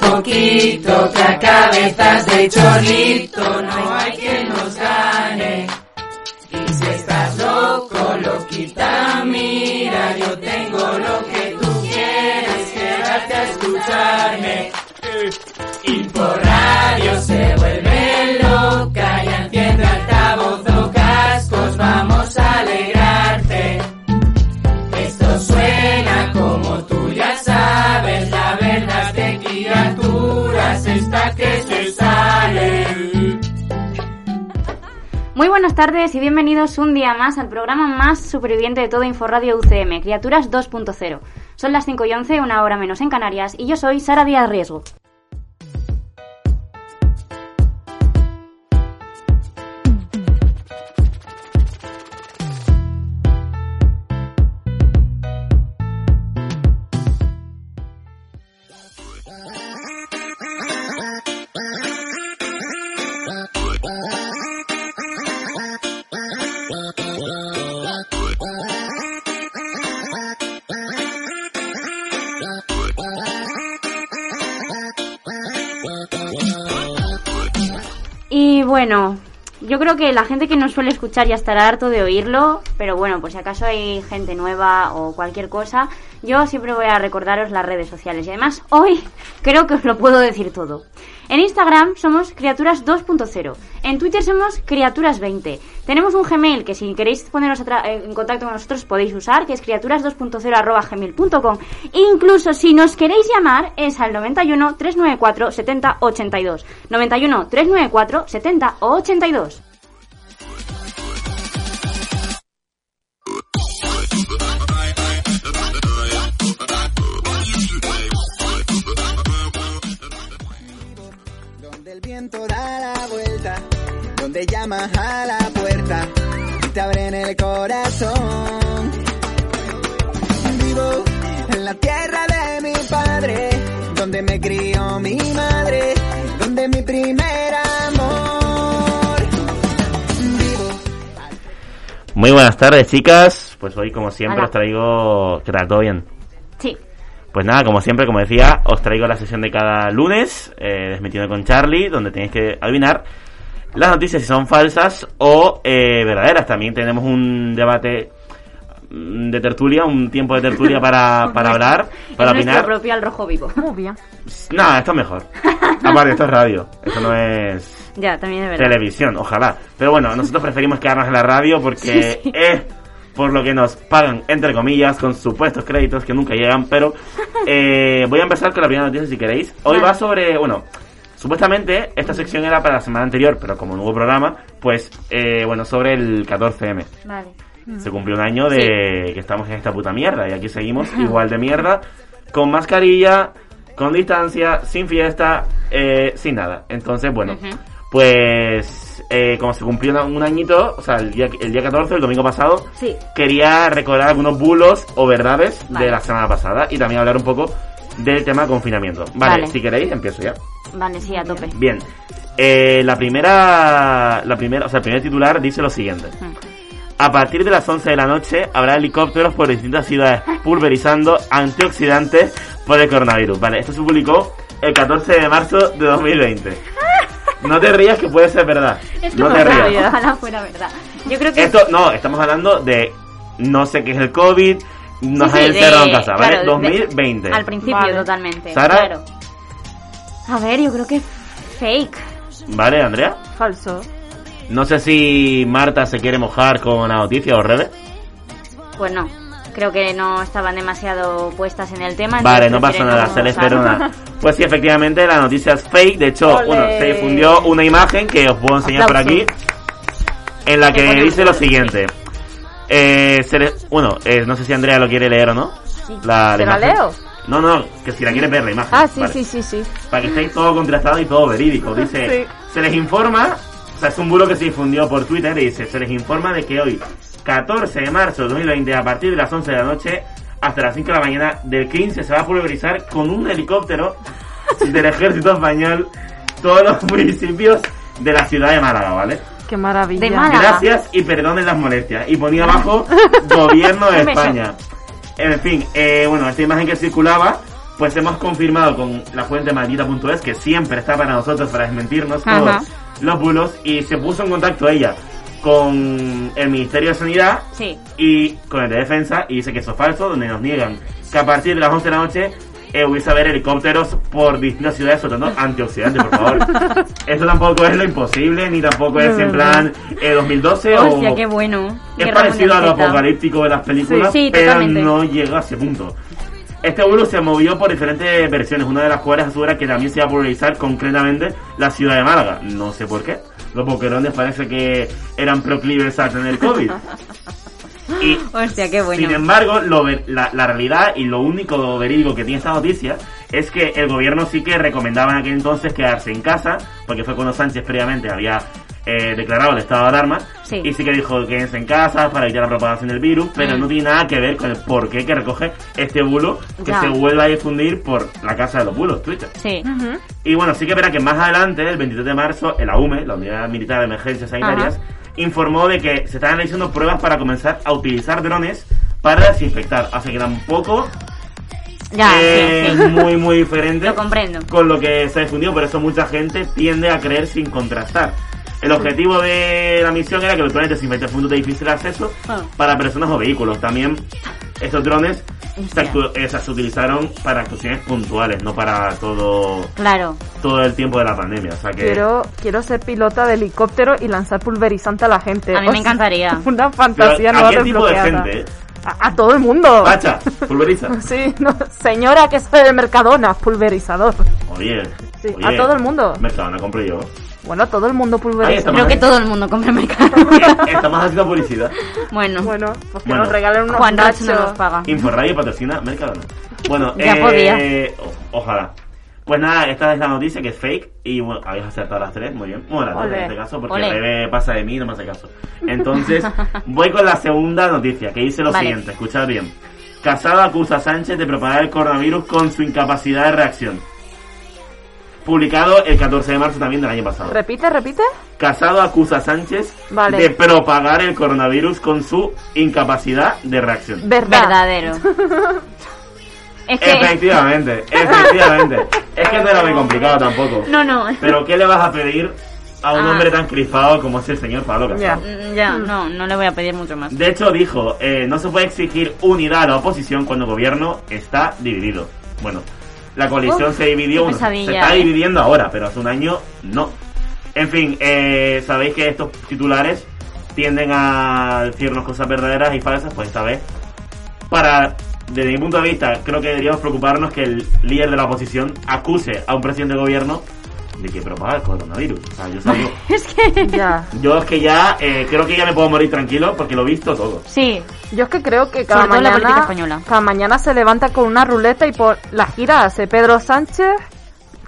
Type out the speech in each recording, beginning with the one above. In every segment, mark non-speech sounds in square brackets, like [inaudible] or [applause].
Poquito, que a cabezas de chorlito no hay quien nos gane. Y si estás loco, loquita, mira, yo tengo lo que tú quieres, quédate a escucharme. Y por radio se vuelve loca, Muy buenas tardes y bienvenidos un día más al programa más superviviente de todo Inforradio UCM, Criaturas 2.0. Son las 5 y 11, una hora menos en Canarias, y yo soy Sara Díaz Riesgo. Bueno, yo creo que la gente que nos suele escuchar ya estará harto de oírlo, pero bueno, por si acaso hay gente nueva o cualquier cosa, yo siempre voy a recordaros las redes sociales. Y además, hoy [laughs] creo que os lo puedo decir todo. En Instagram somos criaturas 2.0, en Twitter somos criaturas 20. Tenemos un Gmail que si queréis poneros eh, en contacto con nosotros podéis usar, que es criaturas2.0 arroba gmail.com. Incluso si nos queréis llamar es al 91 394 70 82. 91 394 70 82. Donde llamas a la puerta y te abren el corazón. Vivo en la tierra de mi padre, donde me crió mi madre, donde mi primer amor. Vivo Muy buenas tardes, chicas. Pues hoy, como siempre, Hola. os traigo. ¿Qué tal? ¿Todo bien? Sí, Pues nada, como siempre, como decía, os traigo la sesión de cada lunes, eh, Desmitiendo con Charlie, donde tenéis que adivinar las noticias si son falsas o eh, verdaderas. También tenemos un debate mm, de tertulia, un tiempo de tertulia [laughs] para, para hablar, para es nuestro opinar. propio al rojo vivo. Nada, esto es mejor. [laughs] Aparte, esto es radio, esto no es ya, también es verdad. televisión, ojalá. Pero bueno, nosotros preferimos quedarnos en la radio porque Sí, sí. es por lo que nos pagan, entre comillas, con supuestos créditos que nunca llegan. Pero [laughs] eh, voy a empezar con la primera noticia si queréis. Hoy va sobre, bueno, supuestamente esta sección era para la semana anterior, pero como no hubo programa, pues, eh, bueno, sobre el 14M. Vale. Se cumplió un año de que estamos en esta puta mierda y aquí seguimos igual de mierda, con mascarilla, con distancia, sin fiesta, eh, sin nada. Entonces, bueno, pues eh, como se cumplió un añito, o sea, el día, el día 14, el domingo pasado, Sí. quería recordar algunos bulos o verdades Vale. de la semana pasada y también hablar un poco del tema confinamiento. Vale, Vale. si queréis, empiezo ya. Vale, sí, a tope. Bien. Eh, la primera, la primera, o sea, el primer titular dice lo siguiente. Mm. A partir de las 11 de la noche habrá helicópteros por distintas ciudades [laughs] pulverizando antioxidantes por el coronavirus. Vale, esto se publicó el 14 de marzo de 2020. No te rías que puede ser verdad. Esto No te rías. ojalá fuera verdad. Yo creo que Esto, no, estamos hablando de no sé qué es el COVID, nos Sí, han sí, encerrado de- en casa, ¿vale? claro, de- 2020. al principio Vale. totalmente. Sara. Claro. A ver, yo creo que fake. ¿Vale, Andrea? Falso. No sé si Marta se quiere mojar con la noticia o Rebe. Pues no, creo que no estaban demasiado puestas en el tema. Vale, no pasa nada, se les perdona. [laughs] Pues sí, efectivamente, la noticia es fake. De hecho, Ole. bueno, se difundió una imagen que os puedo enseñar por aquí, en la que dice lo siguiente. Eh, se le- bueno, eh, no sé si Andrea lo quiere leer o no. La, ¿Te la imagen. leo? No, no, que si la quieres ver la imagen. Ah, sí, Vale. sí, sí, sí. Para que estéis todo contrastado y todo verídico. [laughs] Dice, Sí. se les informa, o sea, es un bulo que se difundió por Twitter y dice, se les informa de que hoy, 14 de marzo de 2020, a partir de las 11 de la noche hasta las 5 de la mañana del 15, se va a pulverizar con un helicóptero [laughs] del ejército español todos los municipios de la ciudad de Málaga, ¿vale? Qué maravilla. De Málaga. Gracias y perdonen las molestias. Y ponía abajo [laughs] Gobierno de. España. En fin, eh, bueno, esta imagen que circulaba, pues hemos confirmado con la fuente maldita.es que siempre está para nosotros para desmentirnos Ajá. todos los bulos y se puso en contacto ella con el Ministerio de Sanidad Sí. y con el de Defensa y dice que eso es falso, donde nos niegan que a partir de las 11 de la noche eh, hubiese haber helicópteros por distintas ciudades soltando antioxidantes, por favor. [laughs] Eso tampoco es lo imposible, ni tampoco es en plan eh, 2012 Hostia, o... qué bueno. Es parecido a lo apocalíptico de las películas, Sí, sí, pero totalmente. no llega a ese punto. Este bulo se movió por diferentes versiones, una de las cuales asegura que también se va a polarizar concretamente la ciudad de Málaga. No sé por qué. Los boquerones parece que eran proclives a tener COVID. [laughs] Y Hostia, qué bueno. sin embargo, lo la, la realidad y lo único verídico que tiene esta noticia es que el gobierno sí que recomendaba en aquel entonces quedarse en casa, porque fue cuando Sánchez previamente había eh, declarado el estado de alarma, Sí. y sí que dijo quédense en casa para evitar la propagación del virus, pero Mm. no tiene nada que ver con el porqué que recoge este bulo que Ya. se vuelve a difundir por la casa de los bulos, Twitter. Sí. Y bueno, sí que verá que más adelante, el 23 de marzo, el AUME, la Unidad Militar de Emergencias Sanitarias, informó de que se estaban realizando pruebas para comenzar a utilizar drones para desinfectar. Así que tampoco Ya, es sí, sí. muy, muy diferente [laughs] Lo comprendo. con lo que se ha difundido, por eso mucha gente tiende a creer sin contrastar. El objetivo de la misión era que los drones desinfecten puntos de difícil acceso Ah. para personas o vehículos. También estos drones se, Hostia. se utilizaron para actuaciones puntuales, no para todo Claro. todo el tiempo de la pandemia. O sea que Quiero, quiero ser pilota de helicóptero y lanzar pulverizante a la gente. A mí O me sea, encantaría. [laughs] Una Pero, fantasía ¿A nueva qué tipo de gente? A, a todo el mundo. Pacha, [laughs] pulveriza. Sí, no, señora que es de Mercadona, pulverizador. Oye, Sí, oye, a todo el mundo. Mercadona compro yo. Bueno, todo el mundo pulveriza. Creo que todo el mundo compra mercado. [laughs] Estamos haciendo publicidad. bueno, Bueno, pues que Bueno. nos regalen unos Juan nachos. no nos paga. Inforradio patrocina Mercadona. Bueno, [laughs] Ya eh, podía. o- ojalá. Pues nada, esta es la noticia que es fake y bueno, habéis acertado las tres, muy bien. Bueno, las Ole. en este caso, porque Ole. Rebe pasa de mí y no me hace caso. Entonces, [laughs] voy con la segunda noticia, que dice lo Vale. siguiente, escuchad bien. Casado acusa a Sánchez de propagar el coronavirus con su incapacidad de reacción. Publicado el 14 de marzo también del año pasado. Repite, repite. Casado acusa a Sánchez Vale. de propagar el coronavirus con su incapacidad de reacción. Verdad. verdadero. [laughs] es que. Efectivamente, efectivamente. es que no era muy complicado tampoco. No, no. Pero ¿qué le vas a pedir a un Ah. hombre tan crispado como es el señor Pablo Casado? Mm, Ya, no, no le voy a pedir mucho más. De hecho dijo, eh, no se puede exigir unidad a la oposición cuando el gobierno está dividido. Bueno, la coalición Uf, se dividió, se está eh. dividiendo ahora, pero hace un año no. En fin, eh, sabéis que estos titulares tienden a decirnos cosas verdaderas y falsas, pues esta vez, para, desde mi punto de vista, creo que deberíamos preocuparnos que el líder de la oposición acuse a un presidente de gobierno de que propaga el coronavirus. O sea, yo salgo- [laughs] Es que. Ya. yo es que ya, eh, creo que ya me puedo morir tranquilo porque lo he visto todo. Sí, Yo es que creo que cada Sobre todo en la política mañana, española. cada mañana se levanta con una ruleta y por la gira hace Pedro Sánchez,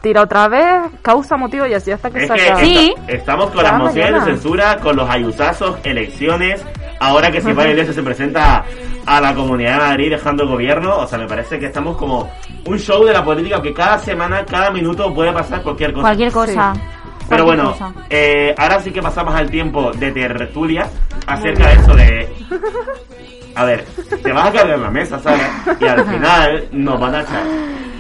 tira otra vez, causa motivo y así hasta que Es que. Sí. esta- estamos con Cada las mociones mañana. de censura, con los ayutazos, elecciones. Ahora que si Pablo Iglesias se presenta a la Comunidad de Madrid dejando el gobierno, o sea, me parece que estamos como un show de la política que cada semana, cada minuto puede pasar cualquier cosa. cualquier cosa. Pero bueno, eh, ahora sí que pasamos al tiempo de tertulia acerca de eso de... A ver, te vas a cargar la mesa, ¿sabes? Y al [laughs] final nos van a echar.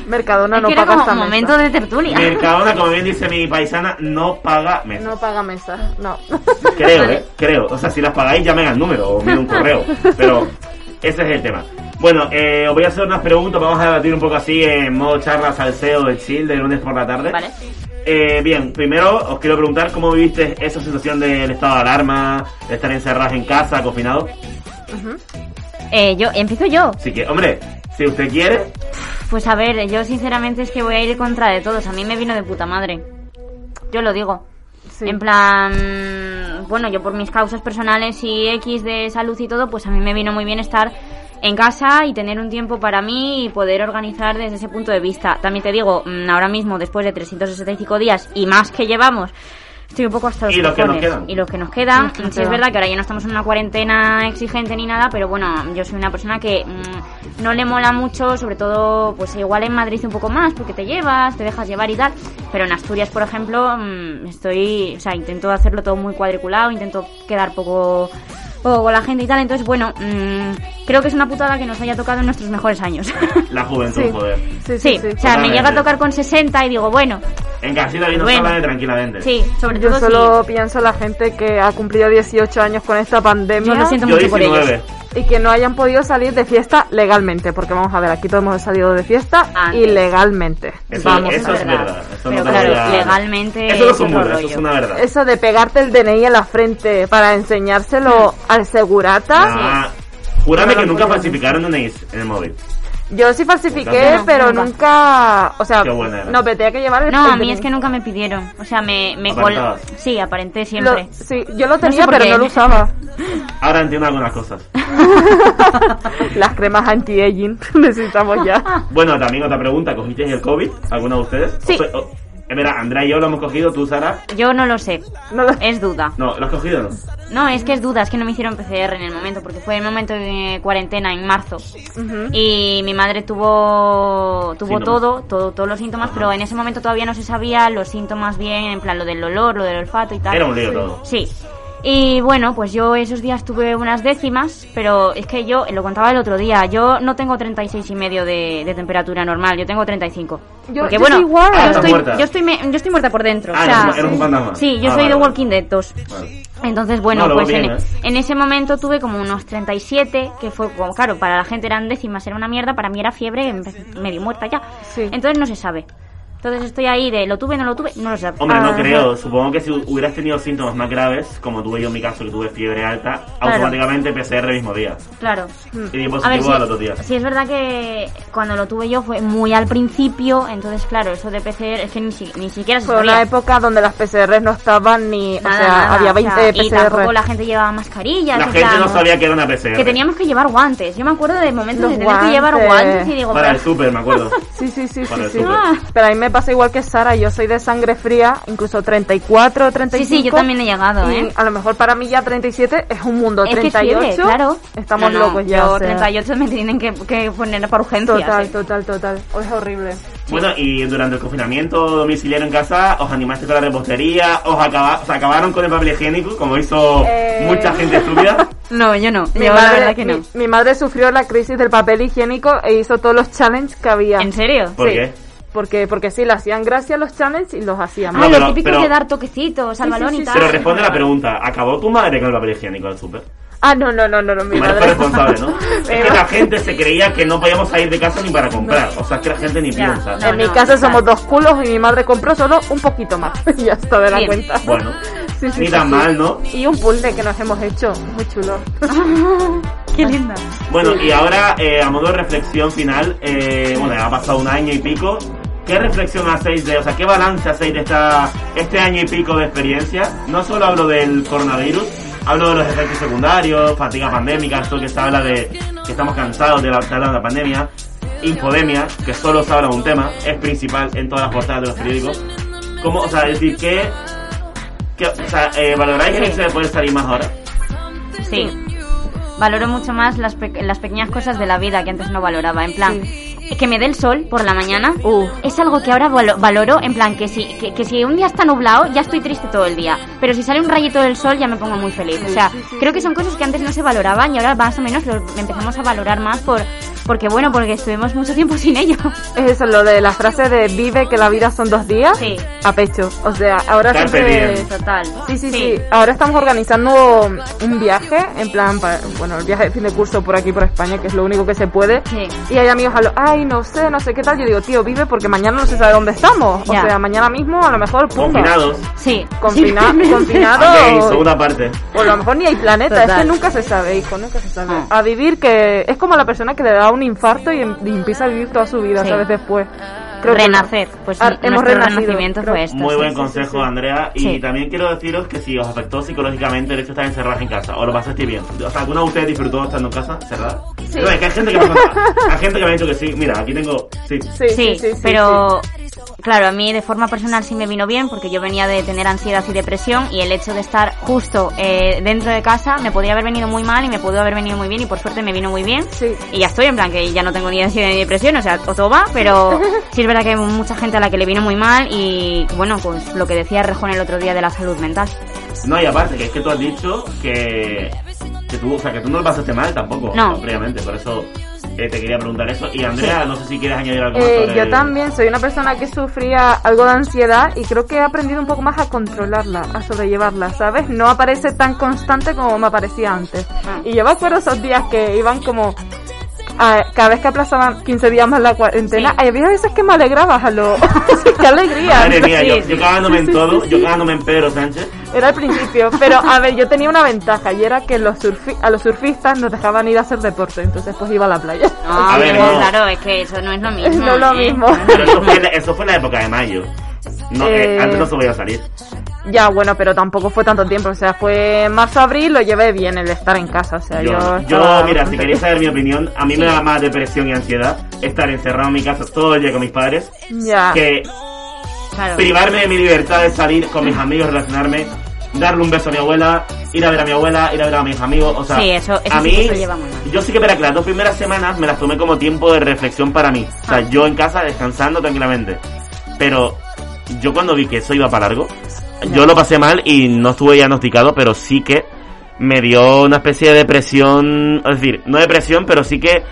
Mercadona es no que era paga como esta mesa. momento de tertulia. Mercadona, como bien dice mi paisana, no paga mesa. No paga mesa, no. Creo, [laughs] ¿eh? Creo. O sea, si las pagáis, llamen al número o envíen un correo. [laughs] Pero ese es el tema. Bueno, eh, os voy a hacer unas preguntas. Vamos a debatir un poco así en modo charla salseo de chill de lunes por la tarde. Vale. Eh, bien, primero os quiero preguntar cómo viviste esa situación del estado de alarma, de estar encerrados en casa, confinados. Eh, yo, empiezo yo. Así que, hombre, si usted quiere, Pues a ver, yo sinceramente es que voy a ir contra de todos. A mí me vino de puta madre. Yo lo digo. Sí. En plan, bueno, yo por mis causas personales y X de salud y todo, pues a mí me vino muy bien estar en casa y tener un tiempo para mí y poder organizar desde ese punto de vista. También te digo, mm, ahora mismo, después de 365 días y más que llevamos, estoy un poco hasta los Y cojones. quedan. Y los que nos quedan. Sí es verdad que ahora ya no estamos en una cuarentena exigente ni nada, pero bueno, yo soy una persona que mm, no le mola mucho, sobre todo, pues igual en Madrid un poco más, porque te llevas, te dejas llevar y tal. Pero en Asturias, por ejemplo, mm, estoy, o sea, intento hacerlo todo muy cuadriculado, intento quedar poco, poco con la gente y tal. Entonces, bueno, mm, creo que es una putada que nos haya tocado en nuestros mejores años. [laughs] la juventud, Sí. joder. Sí, sí, sí, sí. o sea, me llega a tocar con 60 y digo, bueno, En casita bien Bueno. bueno. tranquilamente. sí, sobre Yo todo solo si... pienso en la gente que ha cumplido 18 años con esta pandemia Yo lo siento Yo mucho por 19. ellos. Y que no hayan podido salir de fiesta legalmente, porque vamos a ver, aquí todos hemos salido de fiesta Antes. ilegalmente. Eso, vamos eso a es ver. verdad. Eso Pero no claro, legalmente Eso no es un muro, eso es una verdad. Eso de pegarte el DNI en la frente para enseñárselo al segurata. Ah, júrame No que nunca falsificaron DNIs en el móvil. Yo sí falsifiqué, pero Nunca. nunca, o sea, Qué buena era. no, pero tenía que llevar el No, el a mí es que nunca me pidieron. O sea, me, me col... Sí, aparenté Lo- siempre. sí, yo lo tenía, pero qué. no lo usaba. [laughs] Ahora entiendo algunas cosas. [laughs] Las cremas anti-aging [laughs] necesitamos ya. Bueno, también otra pregunta. ¿Cogisteis el COVID? ¿Alguno de ustedes? Sí. O sea, o- eh, mira, Andrea y yo lo hemos cogido, tú, Sara. Yo no lo sé. No lo- Es duda. No, ¿lo has cogido o no? No, es que es duda, es que no me hicieron PCR en el momento, porque fue el momento de cuarentena en marzo. Ujú. Y mi madre tuvo tuvo Síntomas. todo, todo, todos los síntomas, Ajá. pero en ese momento todavía no se sabía los síntomas bien, en plan lo del olor, lo del olfato y tal. Era un lío todo. Sí. Y bueno, pues yo esos días tuve unas décimas, pero es que yo, lo contaba el otro día, yo no tengo 36 y medio de, de temperatura normal, yo tengo 35. Yo- Porque yo bueno, soy igual. yo, Ah, estoy, muerta. yo, estoy, me- yo estoy muerta por dentro. Ah, o sea, eres- eres un fantasma. Sí, yo Ah, soy vale, de. Walking Dead 2. Vale. Entonces, bueno, No, pues en, ¿eh? ese momento tuve como unos 37, que fue como, claro, para la gente eran décimas, era una mierda, para mí era fiebre, empe- medio muerta ya. Sí. Entonces no se sabe. Entonces estoy ahí de, ¿lo tuve, no lo tuve? No lo sé. Hombre, no Ah, creo. Supongo que si hubieras tenido síntomas más graves, como tuve yo en mi caso, que tuve fiebre alta, automáticamente PCR el mismo día. Claro. Y di A ver, positivo sí, al otro día. sí es verdad que cuando lo tuve yo fue muy al principio, entonces claro, eso de PCR es que ni, si- ni siquiera se Fue sabía. una época donde las PCR no estaban ni, Nada, o sea, nada, había o 20 sea, Y PCR. tampoco la gente llevaba mascarillas. La en gente plan, no sabía que era una PCR. Que teníamos que llevar guantes. Yo me acuerdo de momentos Los de tener que llevar guantes. guantes y digo, Para el pero- súper, me acuerdo. [laughs] Sí, sí, sí, Para sí, el sí. Ah. Pero a mí me pasa igual que Sara, yo soy de sangre fría, incluso 34, 35. Sí, sí, yo también he llegado, y ¿eh? a lo mejor para mí ya 37 es un mundo. Es que 38, fiebre, claro. estamos No, no, locos ya. Yo o sea. 38 me tienen que, que poner para urgencias. Total, ¿eh? total, total. Oh, es horrible. Bueno, y durante el confinamiento domiciliario en casa, ¿os animaste con la repostería? ¿Os, acaba- os acabaron con el papel higiénico, como hizo Eh. mucha gente estúpida? [laughs] No, yo no. Mi yo madre, la verdad que no. mi, mi madre sufrió la crisis del papel higiénico e hizo todos los challenges que había. ¿En serio? ¿Por Sí. qué? Porque, porque sí, le hacían gracia los challenges y los hacían. Ah, pero- lo típico pero- de dar toquecitos al Sí, balón sí, y tal. Pero responde la pregunta, ¿acabó tu madre con el papel higiénico del súper? Ah, no, no, no, no, no, mi madre fue madre. responsable, ¿no? [laughs] es que la gente se creía que no podíamos salir de casa ni para comprar. O sea, es que la gente ni Ya, piensa. no. en mi casa somos dos culos y mi madre compró solo un poquito más. [laughs] y ya está de la Bien. cuenta. Bueno, Sí, sí, ni tan sí. mal, ¿no? Y un puzzle que nos hemos hecho, muy chulo. [laughs] Qué linda. Bueno, y ahora, eh, a modo de reflexión final, eh, bueno, ha pasado un año y pico. ¿Qué reflexión hacéis de, o sea, qué balance hacéis de esta, este año y pico de experiencia? No solo hablo del coronavirus, hablo de los efectos secundarios, fatiga pandémica, esto que se habla de que estamos cansados de la, de la pandemia, infodemia, que solo se habla de un tema, es principal en todas las portadas de los periódicos. ¿Cómo, o sea, es decir, que, que o sea, eh, valoráis el Sí. hecho de poder salir más ahora? Sí. Valoro mucho más las, pe- las pequeñas cosas de la vida que antes no valoraba. En plan, que me dé el sol por la mañana Uf. es algo que ahora valo- valoro. En plan, que si, que, que si un día está nublado, ya estoy triste todo el día. Pero si sale un rayito del sol, ya me pongo muy feliz. O sea, creo que son cosas que antes no se valoraban y ahora más o menos lo empezamos a valorar más por Porque bueno, porque estuvimos mucho tiempo sin ello. [laughs] Es eso, lo de la frase de vive que la vida son dos días. Sí. A pecho. O sea, ahora Carpe siempre... Total. Sí, sí, sí, Ahora estamos organizando un viaje, en plan, pa- bueno, el viaje de fin de curso por aquí, por España, que es lo único que se puede. Sí. Y hay amigos a lo, ay, no sé, no sé qué tal. Yo digo, tío, vive porque mañana no se sabe dónde estamos. Ya. O sea, mañana mismo a lo mejor, pumba. Confinados. Sí. Confina- Sí. confinado. Ok, segunda parte. O a lo mejor ni hay planeta, es que nunca se sabe, hijo, nunca se sabe. Ah. A vivir que es como la persona que le da un infarto y, em- y empieza a vivir toda su vida, Sí. ¿sabes? Después. Creo que no. Renacer. Pues Ah, hemos renacimiento creo. fue esto. Muy sí, buen sí, consejo, sí, sí. Andrea. Y Sí. también quiero deciros que si os afectó psicológicamente el hecho de estar encerrados en casa, o lo pasasteis bien. O sea, ¿alguna de ustedes disfrutó estando en casa, cerrada? No, es que hay gente que me, ha contado- hay gente que me ha dicho que sí. Mira, aquí tengo. Sí. Sí, sí, Sí, sí, sí, pero claro, a mí de forma personal sí me vino bien porque yo venía de tener ansiedad y depresión y el hecho de estar justo eh, dentro de casa me podía haber venido muy mal y me pudo haber venido muy bien y por suerte me vino muy bien. Sí. Y ya estoy, en plan que ya no tengo ni ansiedad ni depresión, o sea, o todo va, pero [laughs] sí es verdad que hay mucha gente a la que le vino muy mal y bueno, pues lo que decía Rejón el otro día de la salud mental. No, y aparte, que es que tú has dicho que, que tú, o sea, que tú no lo pasaste mal tampoco, No. previamente, por eso eh, te quería preguntar eso. Y Andrea, no sé si quieres añadir algo Eh, sobre yo también soy una persona que sufría algo de ansiedad y creo que he aprendido un poco más a controlarla, a sobrellevarla, ¿sabes? No aparece tan constante como me aparecía antes. Ah. Y yo me acuerdo esos días que iban como... cada vez que aplazaban 15 días más la cuarentena, Sí. había veces que me alegraba, a lo... [laughs] ¡Qué alegría! Madre mía, yo, yo cagándome en sí, todo, sí, yo cagándome en Pedro Sánchez. Era al principio, pero a ver, yo tenía una ventaja y era que los surfi a los surfistas nos dejaban ir a hacer deporte, entonces pues iba a la playa. A ver, no. claro, es que eso no es lo mismo. No es lo ¿eh? mismo. No Pero eso fue, eso fue en la época de mayo. No, eh, Eh, antes no se podía salir. Ya, bueno, pero tampoco fue tanto tiempo, o sea, fue marzo-abril, lo llevé bien el estar en casa, o sea, Yo, yo... mira, si queréis saber mi opinión, a mí me da más depresión y ansiedad estar encerrado en mi casa todo el día con mis padres Ya, que Claro. privarme de mi libertad de salir con mis amigos, relacionarme, darle un beso a mi abuela, ir a ver a mi abuela, ir a ver a mis amigos, o sea, Sí, eso- eso a sí mí, que lleva yo sí que verá que las dos primeras semanas me las tomé como tiempo de reflexión para mí, o sea, Ah. yo en casa descansando tranquilamente, pero yo cuando vi que eso iba para largo, yo lo pasé mal y no estuve diagnosticado, pero sí que me dio una especie de depresión, es decir, no depresión, pero sí que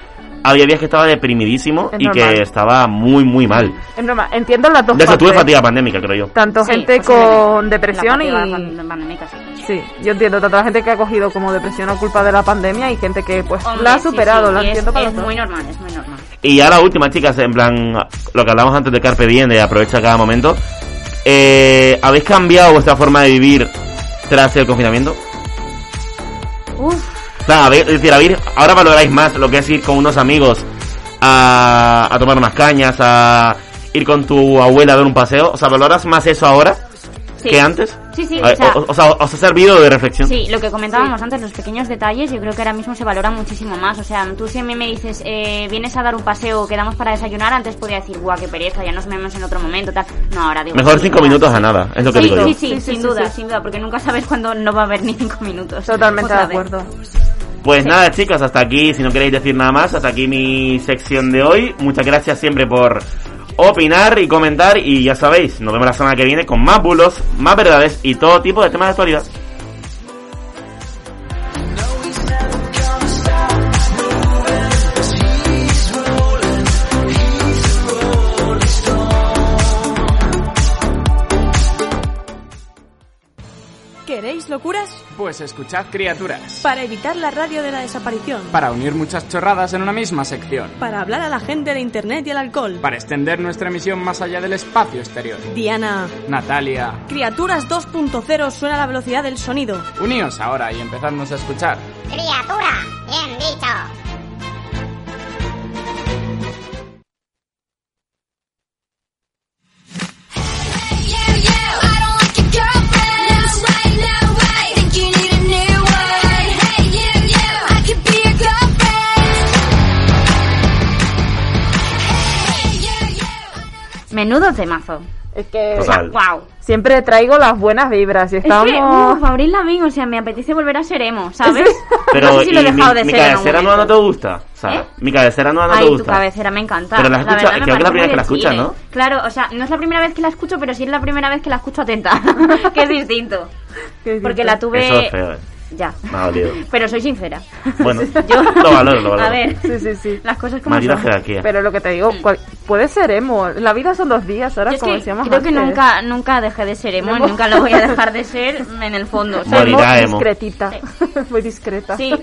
había días que estaba deprimidísimo Es y normal. que estaba muy, muy mal. es normal, entiendo las dos De hecho, tuve fatiga pandémica, creo yo. Tanto Sí, gente con depresión La y... pandémica, sí. Sí, yo entiendo, tanto la gente que ha cogido como depresión a culpa de la pandemia y gente que pues Hombre, la ha superado, sí, lo y es- entiendo para es los dos. muy normal, es muy normal. Y ya la última, chicas, en plan, lo que hablamos antes de Carpe Diem, de aprovecha cada momento. Eh, ¿Habéis cambiado vuestra forma de vivir tras el confinamiento? Uf, Sea, habéis- es decir, habéis- ahora valoráis más lo que es ir con unos amigos a, a tomar unas cañas, a ir con tu abuela a dar un paseo. O sea, ¿valoras más eso ahora sí. que antes? Sí, sí, A- o sea, o, o sea, ¿os ha servido de reflexión? Sí, lo que comentábamos antes, los pequeños detalles, yo creo que ahora mismo se valoran muchísimo más. O sea, tú si a mí me dices, eh, vienes a dar un paseo, quedamos para desayunar, antes podía decir, guau, qué pereza, ya nos vemos en otro momento, tal. No, ahora digo... Mejor sí, cinco minutos sí. a nada, es lo que Sí, digo yo. sí, sí, Sí, sí, sin sí, duda, sí. sin duda, porque nunca sabes cuándo no va a haber [laughs] ni cinco minutos. Totalmente de acuerdo. Pues nada, chicas, hasta aquí, si no queréis decir nada más, hasta aquí mi sección de hoy. Muchas gracias siempre por opinar y comentar y ya sabéis, nos vemos la semana que viene con más bulos, más verdades y todo tipo de temas de actualidad. Pues escuchad criaturas. Para evitar la radio de la desaparición. Para unir muchas chorradas en una misma sección. Para hablar a la gente de Internet y el alcohol. Para extender nuestra emisión más allá del espacio exterior. Diana. Natalia, Criaturas 2.0 suena a la velocidad del sonido. uníos ahora y empezadnos a escuchar. Criatura, bien dicho. Menudo temazo. Es que Total. Wow. siempre traigo las buenas vibras y Es que, estamos... uf, Abril Lavigne, o sea, me apetece volver a ser emo, ¿sabes? Pero no sé si lo he ¿y mi, dejado de mi ser algún cabecera nueva no te gusta? O sea, ¿Eh? mi cabecera no Ay, te tu gusta. cabecera me encanta. Pero la verdad, creo que es la primera vez que la escuchas. ¿no? Claro, o sea, no es la primera vez que la escucho, pero sí es la primera vez que la escucho atenta, [laughs] que es distinto. Qué Porque distinto. la tuve... Eso es feo, eh. Ya. Me ha dolido. Pero soy sincera. Bueno, [laughs] Yo- lo valoro, lo valoro. A ver, Sí, sí, sí. las cosas como Maldita son. jerarquía. Pero lo que te digo, cual- puede ser emo. La vida son dos días, ahora Yo es como que decíamos creo que antes. nunca, nunca dejé de ser emo, Emo. nunca lo voy a [laughs] dejar de ser en el fondo. Soy ¿sabes? Morirá muy emo. discretita. [laughs] muy discreta. Sí.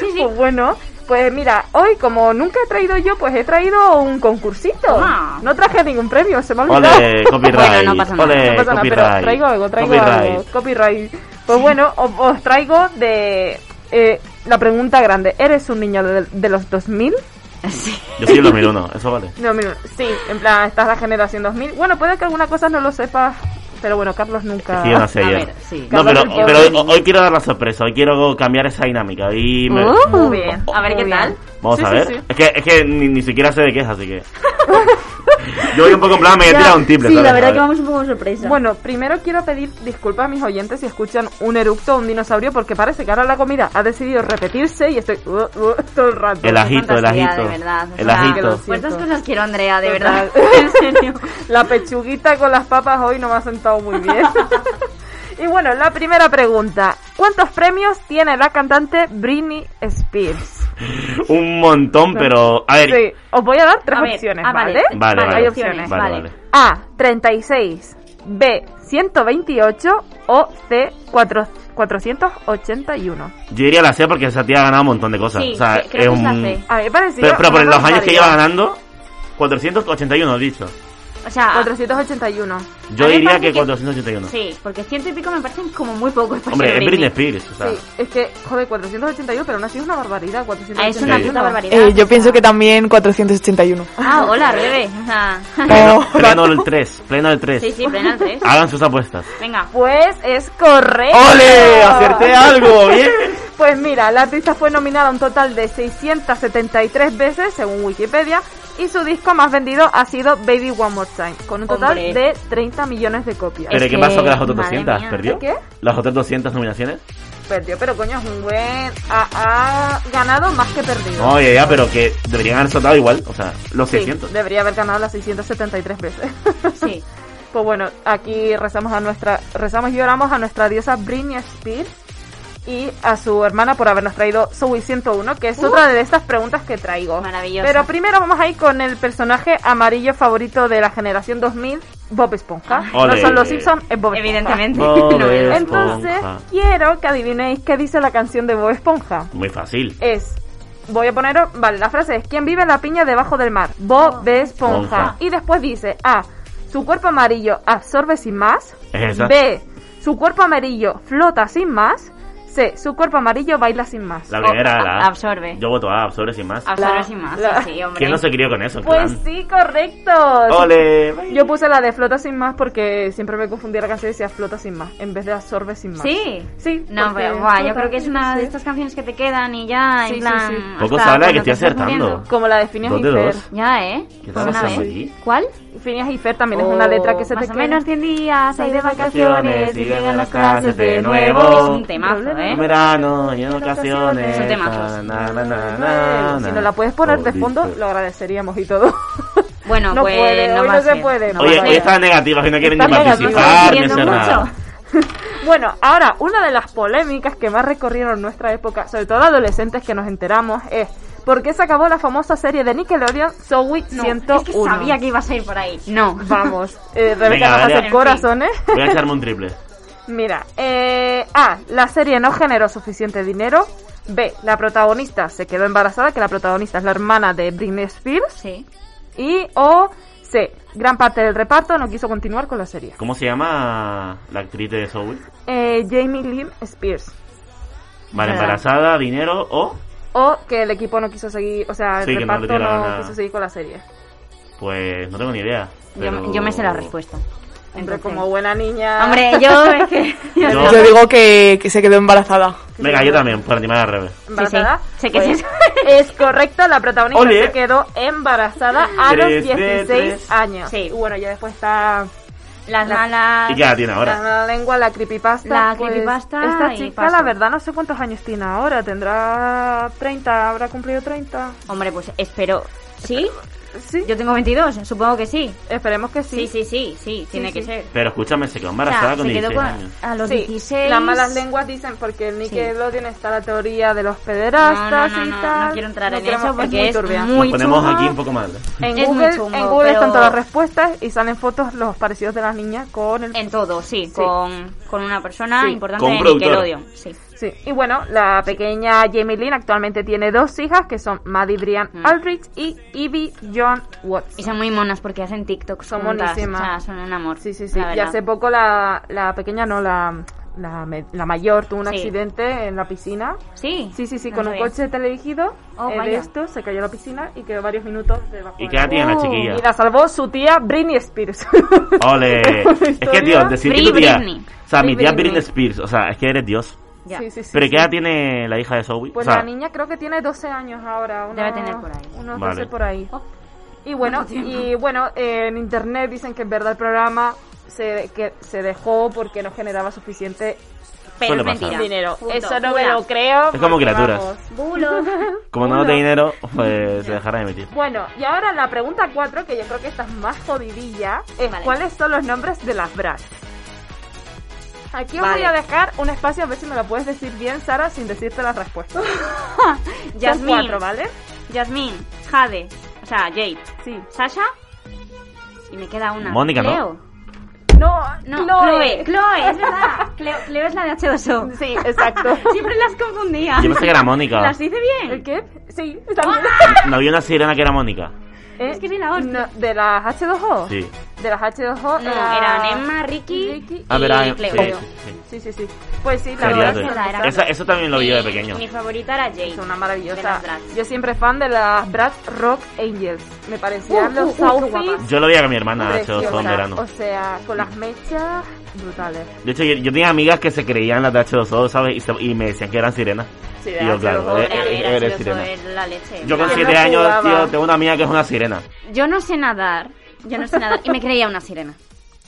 Sí, sí. Pues bueno, pues mira, hoy como nunca he traído yo, pues he traído un concursito. Toma. No traje ningún premio, se me ha olvidado. Ole, copyright. Bueno, no pasa nada. Ole, No pasa nada, pero traigo algo, traigo Copyright. algo. Copyright. Pues bueno, os, os traigo de eh, la pregunta grande. ¿Eres un niño de, de los 2000? Yo soy el 2001, eso vale. No, mira, sí, en plan, estás la generación 2000. Bueno, puede que alguna cosa no lo sepas, pero bueno, Carlos nunca... Sí, yo no sé A yo. ver, sí. No, pero, pero hoy, quiero dar la sorpresa, hoy quiero cambiar esa dinámica. Y me- Uh, Muy bien. A ver qué bien. tal. Vamos Sí, a sí, ver. sí. Es que, es que ni, ni siquiera sé de qué es, así que. [laughs] Yo voy un poco en plan, me voy a tirar un triple. Sí, ¿sabes? la A verdad ver. que vamos un poco sorpresa. Bueno, primero quiero pedir disculpas a mis oyentes si escuchan un eructo o un dinosaurio, porque parece que ahora la comida ha decidido repetirse y estoy uh, uh, todo el rato. El ajito, el ajito. de verdad. o El sea, ajito. ¿Cuántas cosas quiero, Andrea? De verdad. [laughs] en serio. La pechuguita con las papas hoy no me ha sentado muy bien. [laughs] y bueno, la primera pregunta. ¿Cuántos premios tiene la cantante Britney Spears? Un montón, pero. A ver. Sí, os voy a dar tres A ver, opciones, ah, ¿vale? vale. Vale, vale. Hay opciones. Vale, vale. vale. A, 36, B, 128 o C, 4, 481. Yo diría la C porque esa tía ha ganado un montón de cosas. Sí, o sea, creo es que es la un. C. A mí me pareció Pero, pero por una los años que lleva ganando, 481, he dicho. O sea, 481. Yo diría que que- 481. sí, porque ciento y pico me parecen como muy pocos. para Hombre, es Britney Spears, o sea. Sí, es que, joder, 481, pero aún así es una barbaridad. Ah, 481. es una Sí. puta barbaridad. Eh, yo pienso que también 481. Ah, hola, Rebe. O sea, No. Pleno el 3, pleno el 3. sí, sí, plena el tres. Hagan sus apuestas. Venga. Pues es correcto. ¡Ole! ¡Acerté algo! [laughs] ¡Bien! Pues mira, la artista fue nominada un total de 673 veces, según Wikipedia, y su disco más vendido ha sido Baby One More Time, con un total Hombre. de 30 millones de copias. ¿Pero Es qué que, pasó con las otras madre 200? mía. ¿Perdió? ¿Qué? ¿Las otras 200 nominaciones? Perdió, pero coño, es un buen... Ha, ha ganado más que perdido. No, ya, ya, pero que deberían haber soltado igual. O sea, los Sí, 600. debería haber ganado las 673 veces. [laughs] Sí. Pues bueno, aquí rezamos a nuestra, rezamos y lloramos a nuestra diosa Britney Spears y a su hermana por habernos traído Zoe 101, que es otra de estas preguntas que traigo. Maravillosa. Pero primero vamos a ir con el personaje amarillo favorito de la generación 2000, Bob Esponja. Ah. No son los Simpsons, es Bob Esponja. Evidentemente. Bob [laughs] No, Esponja. Entonces, quiero que adivinéis qué dice la canción de Bob Esponja. Muy fácil. Es Voy a poner, vale, la frase es ¿Quién vive en la piña debajo del mar? Bob Esponja. Esponja. Y después dice A. Su cuerpo amarillo absorbe sin más. Es. B. Su cuerpo amarillo flota sin más. C. Su cuerpo amarillo baila sin más. La primera, Oh, la A. absorbe. Yo voto A, absorbe sin más. Absorbe La- sin más. la- Sí, sí, hombre. ¿Quién no se crió con eso? Pues plan? sí, correcto. ¡Ole! Yo puse la de flota sin más porque siempre me confundía la canción y decía flota sin más en vez de absorbe sin más. Sí. Sí. No, pero guau, yo creo que es una de estas canciones que te quedan y ya, Sí, en plan... sí. Poco se habla de que estoy acertando. Como la de Phineas Dos y de Fer. dos. Ya, ¿eh? ¿Qué Pues aquí? ¿Cuál? Phineas y Fer también es una letra que se Más te o queda. menos 100 días hay de vacaciones y llegan las clases de de nuevo. Es un temazo, En ¿eh? verano y en ocasiones. Son temazos. Na, na, na, na, Si nos la puedes poner de Oh, fondo, listo. lo agradeceríamos y todo. Bueno, [laughs] No pues puede, no hoy no se puede. No Oye, hoy ser. están negativas y no quieren ni participar ni hacer nada. [laughs] Bueno, ahora, una de las polémicas que más recorrieron nuestra época, sobre todo adolescentes que nos enteramos, es ¿por qué se acabó la famosa serie de Nickelodeon Zoe No, 101? es que sabía que ibas a ir por ahí. No. [laughs] Vamos, eh, Rebeca Venga, nos hace corazones. Voy a echarme un [laughs] triple. Mira, eh, A, la serie no generó suficiente dinero. B, la protagonista se quedó embarazada, que la protagonista es la hermana de Britney Spears. Sí. Y o C, gran parte del reparto no quiso continuar con la serie. ¿Cómo se llama la actriz de Zoe? Eh, Jamie Lynn Spears. Vale, Ah. embarazada, dinero o... O que el equipo no quiso seguir, o sea, el Sí, que no le reparto no, quiso seguir con la serie. Pues no tengo ni idea. Yo, pero- yo me sé la respuesta. Hombre, Entonces- como buena niña. Hombre, yo [laughs] es que... Yo- Yo digo que, que se quedó embarazada. Venga, yo también, por animar al revés. ¿Embarazada? Sí, sí. Sé que Pues, sí. [laughs] Es correcto, la protagonista se quedó embarazada a los Tres de 16 tres. años. Sí. Bueno, ya después está Las La- malas... ¿Y qué la tiene ahora? la lengua, la creepypasta. La pues, creepypasta Esta chica, la verdad, no sé cuántos años tiene ahora. Tendrá 30, habrá cumplido 30. Hombre, pues espero... ¿Sí? Sí. Yo tengo 22, supongo que sí. Esperemos que sí. Sí, sí, sí, sí, tiene que sí. ser. Pero escúchame, se quedó O embarazada sea, con se quedó 16 con- años. a los Sí, 16. Las malas lenguas dicen porque el Nickelodeon está la teoría de los pederastas no, no, y no, tal. no quiero entrar en queremos- eso porque muy es turbia. muy Nos ponemos chungo. aquí un poco mal. En es muy Google, chungo, en Google pero- están todas las respuestas y salen fotos los parecidos de las niñas con el En todo, sí, Con, con una persona Sí. importante Con en productor. Nickelodeon. Sí. Sí, y bueno, la pequeña Jamie Lynn actualmente tiene dos hijas que son Maddie Brian Mm. Aldrich y Evie John Watts. Y son muy monas porque hacen TikTok. Son juntas. monísimas. O sea, son un amor. Sí, sí, sí. Y hace poco la, la pequeña, no, la, la, la mayor tuvo un Sí. accidente en la piscina. Sí. Sí, sí, sí, No con un coche teledirigido Oh, eh, de esto, se cayó a la piscina y quedó varios minutos debajo. ¿Y del qué edad tiene la chiquilla? Y la salvó su tía Britney Spears. Ole. [laughs] es que, tío, decir que tu tía... Britney. O sea, Free mi tía Britney. Britney Spears. O sea, es que eres Dios. Ya. Sí, sí, sí, ¿Pero sí. qué edad tiene la hija de Zoe? Pues o sea, la niña creo que tiene 12 años ahora. unos- Debe tener por ahí. Unos Vale. 12 por ahí. Oh. Y bueno, y bueno, en internet dicen que en verdad el programa se, que se dejó porque no generaba suficiente Pero mentira. dinero. Punto. Eso no me lo creo. Es como criaturas. Bulo. [laughs] como no Uno. de dinero, pues [laughs] se dejará de emitir. Bueno, y ahora la pregunta 4, que yo creo que esta es más jodidilla, es Vale. ¿cuáles son los nombres de las Bratz? Aquí os Vale. voy a dejar un espacio a ver si me lo puedes decir bien, Sara, sin decirte las respuestas. [laughs] Jasmine. cuatro, ¿vale? Jasmine. Jade. O sea, Jade. Sí. Sasha. Y me queda una. Mónica, ¿no? Cleo. No, No, Chloe. Chloe. Chloe, es verdad. [laughs] Cleo, Cleo es la de H2O. Sí, exacto. [laughs] Siempre las confundía. Yo pensé que era Mónica. ¿Las dice ¿El bien? qué? Sí, también. ¿No había una sirena que era Mónica? ¿Eh? Es que soy la hostia. No, ¿De las H2O? Sí. De las H2O No, era... eran Emma, Ricky, Ricky Ah, y Cleo. sí, sí, sí. Sí, sí, sí. Pues sí, la verdad es que Esa era. Esa- eso también lo vi yo de pequeño. Mi favorita era Jade. Es una maravillosa. Yo siempre fan de las Bratz Rock Angels. Me parecían Uh, los uh, uh, outfits. Yo lo veía con mi hermana H2O en verano. O sea, con las mechas brutales. De hecho, yo, yo tenía amigas que se creían las de H2O, ¿sabes? Y, se- y me decían que eran sirenas. Sí, Y yo, claro, H2O. eh, Era- eh, era eres H2O, sirena. es la leche. Yo con ¿Quién 7 no años, jugaba? tío, tengo una amiga que es una sirena. Yo no sé nadar. Yo no sé nadar. Y me creía una sirena.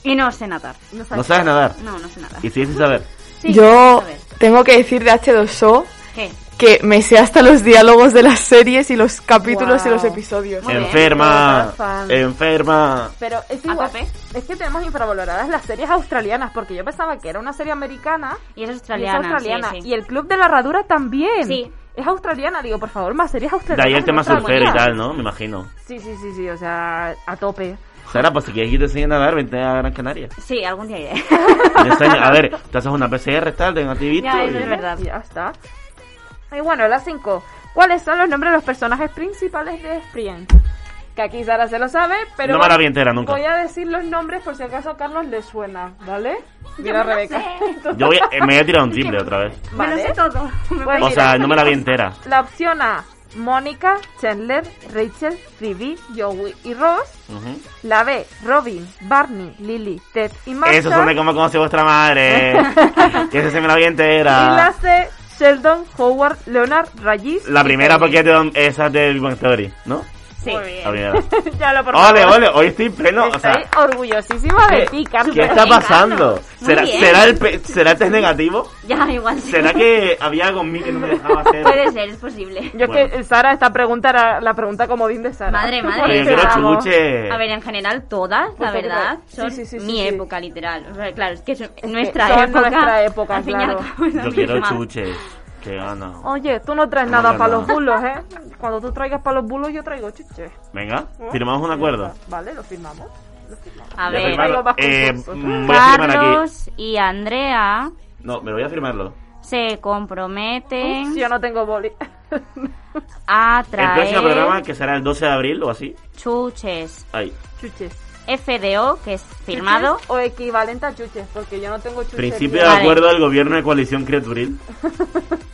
Y no sé nadar. No ¿No sabes nadar? No, no sé nadar. Y sigues sin saber. Sí, Yo a ver. tengo que decir de H2O ¿Qué? que me sé hasta los diálogos de las series y los capítulos y los episodios. Muy bien. enferma, fan. enferma. Pero es A igual. tope. Es que tenemos infravaloradas las series australianas, porque yo pensaba que era una serie americana Y es y es australiana. australiana. sí, sí. Y el Club de la Herradura también. Sí. Es australiana, digo, por favor, más series De australianas. ahí el tema surfero y tal, ¿no? Me imagino. Sí, sí, sí, sí, o sea, a tope. Sara, pues si quieres que te enseñe a nadar, vente a Gran Canaria. Sí, algún día iré. Te enseño- a ver, [laughs] te haces una PCR, tal, tengo activito. Ya, y- eso es verdad. Y ya está. Y bueno, la 5. ¿Cuáles son los nombres de los personajes principales de Friends? Que aquí Sara se lo sabe, pero... No me la vi entera nunca. Voy a decir los nombres por si acaso a Carlos le suena, ¿vale? Mira, Rebeca. Yo voy, eh, me voy a tirar un triple [laughs] otra vez. Me Vale. lo sé todo. [laughs] Me Pues O sea, no me la vi entera. La opción A, Mónica, Chandler, Rachel, Phoebe, Joey y Ross. La B, Robin, Barney, Lily, Ted y Marshall. Esos son de cómo conoce vuestra madre. [laughs] que ese se me la vi Y la entera. C, Sheldon, Howard, Leonard, Rayis. La primera porque esa es de Big Bang Theory, ¿no? Sí. Muy bien. [laughs] Ya lo por Ole, favor. ole, hoy estoy pleno, o sea... Estoy orgullosísima de ¿qué- ti, Carlos. ¿Qué está pasando? ¿Será, bien. ¿será, el, pe- ¿Será el test negativo? [laughs] Ya, igual sí. ¿Será que había algo en mí que no me dejaba [laughs] hacer? Puede ser, es posible. Yo Bueno. que Sara, esta pregunta era la pregunta comodín de Sara. Madre, madre. Yo Pero quiero vamos. chubuche. A ver, en general, todas, Pues la verdad, sí, son sí, sí, sí, mi sí. época, literal. O sea, claro, es que es nuestra son época. nuestra época, al fin y al claro. cabo es la Yo quiero misma. chuche. Qué gana. Oye, tú no traes No, nada para los bulos, ¿eh? Cuando tú traigas para los bulos, yo traigo chuche. Venga, firmamos un acuerdo. Vale, lo firmamos. Lo firmamos. A ver, más Eh, mm, voy a firmar aquí. Carlos y Andrea No, me lo voy a firmarlo. se comprometen Ups, yo no tengo boli. a [laughs] El próximo traer programa, que será el 12 de abril o así. chuches Ahí. chuches. FDO, que es firmado. Chuches O equivalente a chuches, porque yo no tengo chuches. Principio de Vale. acuerdo del gobierno de coalición criaturil. [laughs]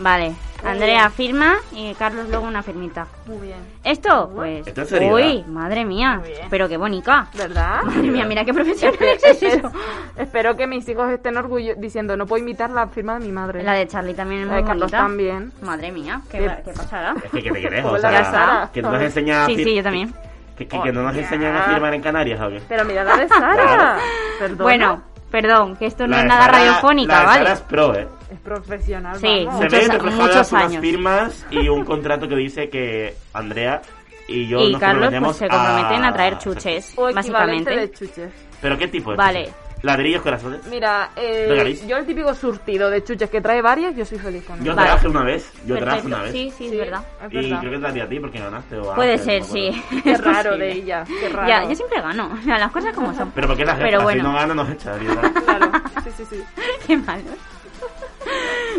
Vale, Muy Andrea bien. firma y Carlos luego una firmita. Muy bien. Esto, pues. Esto. Uy, madre mía. Pero qué bonita. ¿Verdad? Madre mía, mira qué profesional [laughs] es eso. Espero que mis hijos estén orgullosos diciendo, no puedo imitar la firma de mi madre. La de Charlie también es La de Carlos bonita. también. Madre mía, qué, qué pasará. Es que, que te querés, o sea, que no nos enseñan a Sí, sí, yo también. Que, que, que no nos Oye. enseñan a firmar en Canarias, ¿o qué? Pero mira la de Sara. Perdona. Bueno, perdón, que esto no La es nada Sara- radiofónica, la de ¿vale? Sara es pro, ¿eh? Es profesional. Sí, vamos. Se Muchos ven a- reflejadas unas años. firmas y un contrato que dice que Andrea y yo y nos Carlos pues se comprometen a, traer chuches, O básicamente. de chuches. ¿Pero qué tipo de Vale. chuches? ¿Ladrillos, corazones? Mira, eh, yo el típico surtido de chuches que trae varias, yo soy feliz con Yo él. Vale. traje una vez. Yo traje una vez. Sí, sí, es verdad. Es Y verdad. creo que traía a ti porque ganaste. O a Puede Ángel, ser, sí. Qué Es raro de ella, qué raro. Ya, yo siempre gano. O sea, las cosas como son. Pero porque es la jefa, Pero si bueno. no gana nos echa. ¿verdad? Claro, sí, sí, sí. [laughs] Qué malo.